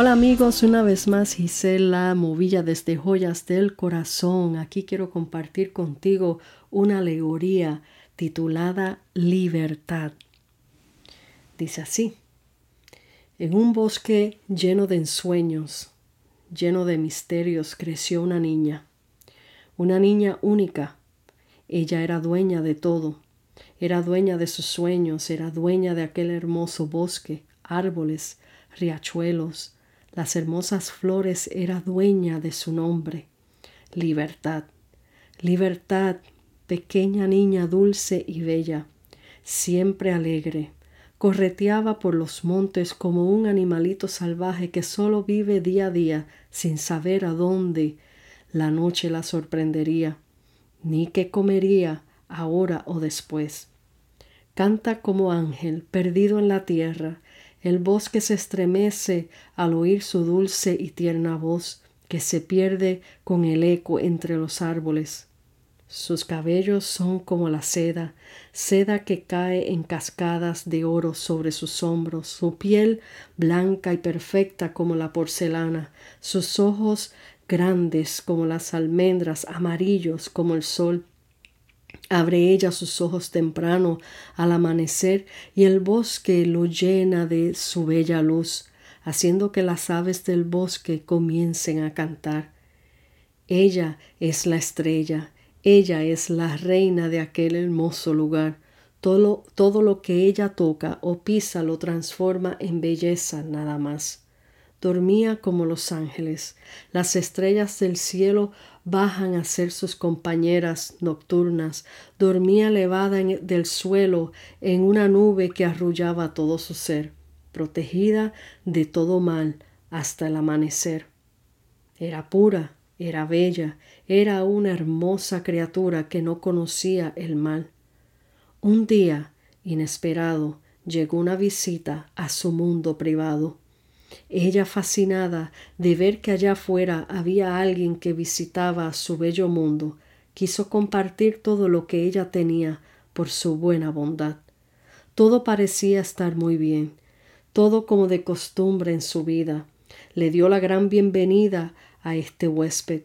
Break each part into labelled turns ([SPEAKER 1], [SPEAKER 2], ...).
[SPEAKER 1] amigos, una vez más Gisela Movilla desde Joyas del Corazón. Aquí quiero compartir contigo una alegoría titulada Libertad. Dice así, en un bosque lleno de ensueños, lleno de misterios, creció una niña, una niña única. Ella era dueña de todo, era dueña de sus sueños, era dueña de aquel hermoso bosque, árboles, riachuelos, las hermosas flores, era dueña de su nombre. Libertad, libertad, pequeña niña dulce y bella, siempre alegre, correteaba por los montes como un animalito salvaje que solo vive día a día sin saber a dónde la noche la sorprendería, ni qué comería ahora o después. Canta como ángel perdido en la tierra, el bosque se estremece al oír su dulce y tierna voz que se pierde con el eco entre los árboles. Sus cabellos son como la seda, seda que cae en cascadas de oro sobre sus hombros, su piel blanca y perfecta como la porcelana, sus ojos grandes como las almendras, amarillos como el sol, Abre ella sus ojos temprano al amanecer y el bosque lo llena de su bella luz, haciendo que las aves del bosque comiencen a cantar. Ella es la estrella, ella es la reina de aquel hermoso lugar. Todo, todo lo que ella toca o pisa lo transforma en belleza nada más dormía como los ángeles. Las estrellas del cielo bajan a ser sus compañeras nocturnas. Dormía elevada del suelo en una nube que arrullaba todo su ser, protegida de todo mal hasta el amanecer. Era pura, era bella, era una hermosa criatura que no conocía el mal. Un día, inesperado, llegó una visita a su mundo privado. Ella fascinada de ver que allá afuera había alguien que visitaba su bello mundo, quiso compartir todo lo que ella tenía por su buena bondad. Todo parecía estar muy bien, todo como de costumbre en su vida. Le dio la gran bienvenida a este huésped.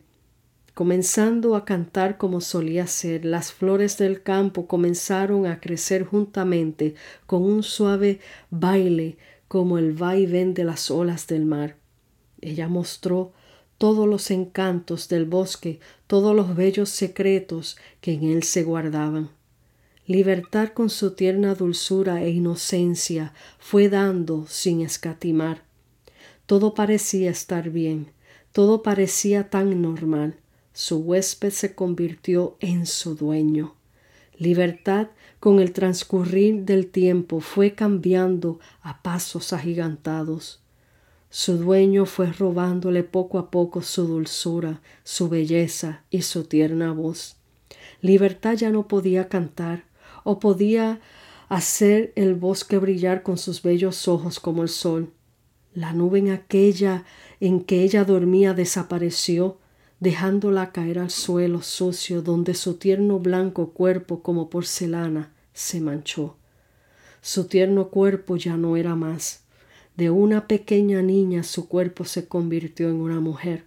[SPEAKER 1] Comenzando a cantar como solía ser, las flores del campo comenzaron a crecer juntamente con un suave baile como el vaivén de las olas del mar. Ella mostró todos los encantos del bosque, todos los bellos secretos que en él se guardaban. Libertad con su tierna dulzura e inocencia fue dando sin escatimar. Todo parecía estar bien, todo parecía tan normal. Su huésped se convirtió en su dueño. Libertad con el transcurrir del tiempo fue cambiando a pasos agigantados. Su dueño fue robándole poco a poco su dulzura, su belleza y su tierna voz. Libertad ya no podía cantar, o podía hacer el bosque brillar con sus bellos ojos como el sol. La nube en aquella en que ella dormía desapareció, dejándola caer al suelo sucio donde su tierno blanco cuerpo como porcelana se manchó. Su tierno cuerpo ya no era más. De una pequeña niña su cuerpo se convirtió en una mujer.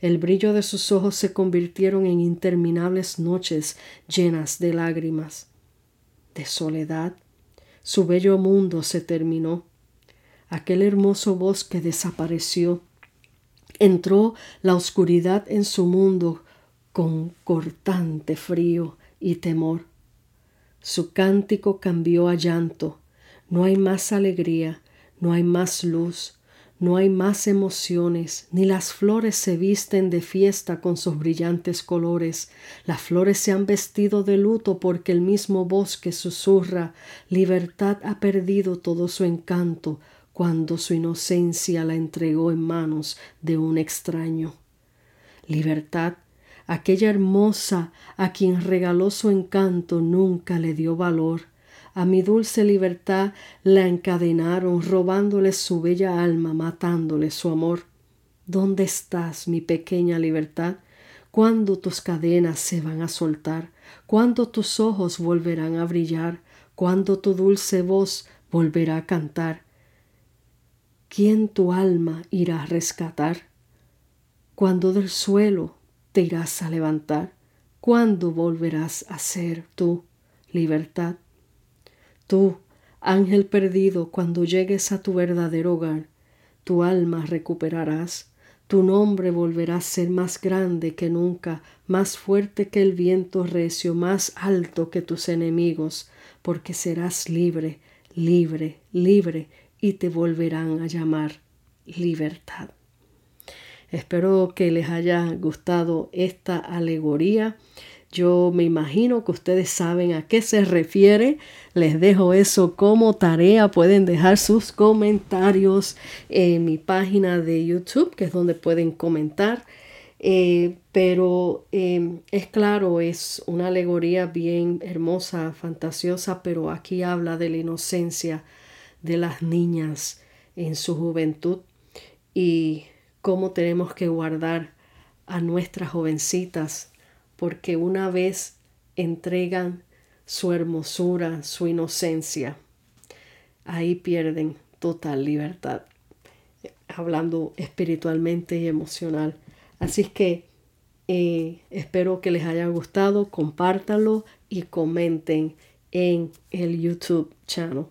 [SPEAKER 1] El brillo de sus ojos se convirtieron en interminables noches llenas de lágrimas, de soledad. Su bello mundo se terminó. Aquel hermoso bosque desapareció Entró la oscuridad en su mundo con cortante frío y temor. Su cántico cambió a llanto. No hay más alegría, no hay más luz, no hay más emociones, ni las flores se visten de fiesta con sus brillantes colores. Las flores se han vestido de luto porque el mismo bosque susurra Libertad ha perdido todo su encanto, cuando su inocencia la entregó en manos de un extraño. Libertad, aquella hermosa a quien regaló su encanto, nunca le dio valor. A mi dulce libertad la encadenaron, robándole su bella alma, matándole su amor. ¿Dónde estás, mi pequeña libertad? ¿Cuándo tus cadenas se van a soltar? ¿Cuándo tus ojos volverán a brillar? ¿Cuándo tu dulce voz volverá a cantar? ¿Quién tu alma irá a rescatar? ¿Cuándo del suelo te irás a levantar? ¿Cuándo volverás a ser tú libertad? Tú, ángel perdido, cuando llegues a tu verdadero hogar, tu alma recuperarás, tu nombre volverá a ser más grande que nunca, más fuerte que el viento recio, más alto que tus enemigos, porque serás libre, libre, libre, y te volverán a llamar libertad. Espero que les haya gustado esta alegoría. Yo me imagino que ustedes saben a qué se refiere. Les dejo eso como tarea. Pueden dejar sus comentarios en mi página de YouTube, que es donde pueden comentar. Eh, pero em, es claro, es una alegoría bien hermosa, fantasiosa, pero aquí habla de la inocencia de las niñas en su juventud y cómo tenemos que guardar a nuestras jovencitas porque una vez entregan su hermosura, su inocencia, ahí pierden total libertad, hablando espiritualmente y emocional. Así es que eh, espero que les haya gustado, compártanlo y comenten en el YouTube channel.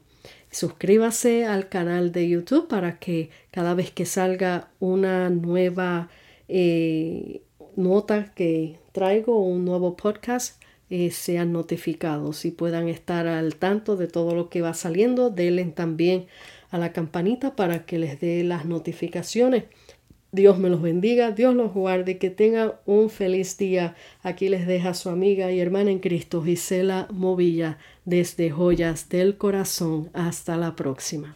[SPEAKER 1] Suscríbase al canal de YouTube para que cada vez que salga una nueva eh, nota que traigo un nuevo podcast eh, sean notificados y puedan estar al tanto de todo lo que va saliendo. Denle también a la campanita para que les dé las notificaciones. Dios me los bendiga, Dios los guarde, que tengan un feliz día. Aquí les deja su amiga y hermana en Cristo, Gisela Movilla, desde Joyas del Corazón. Hasta la próxima.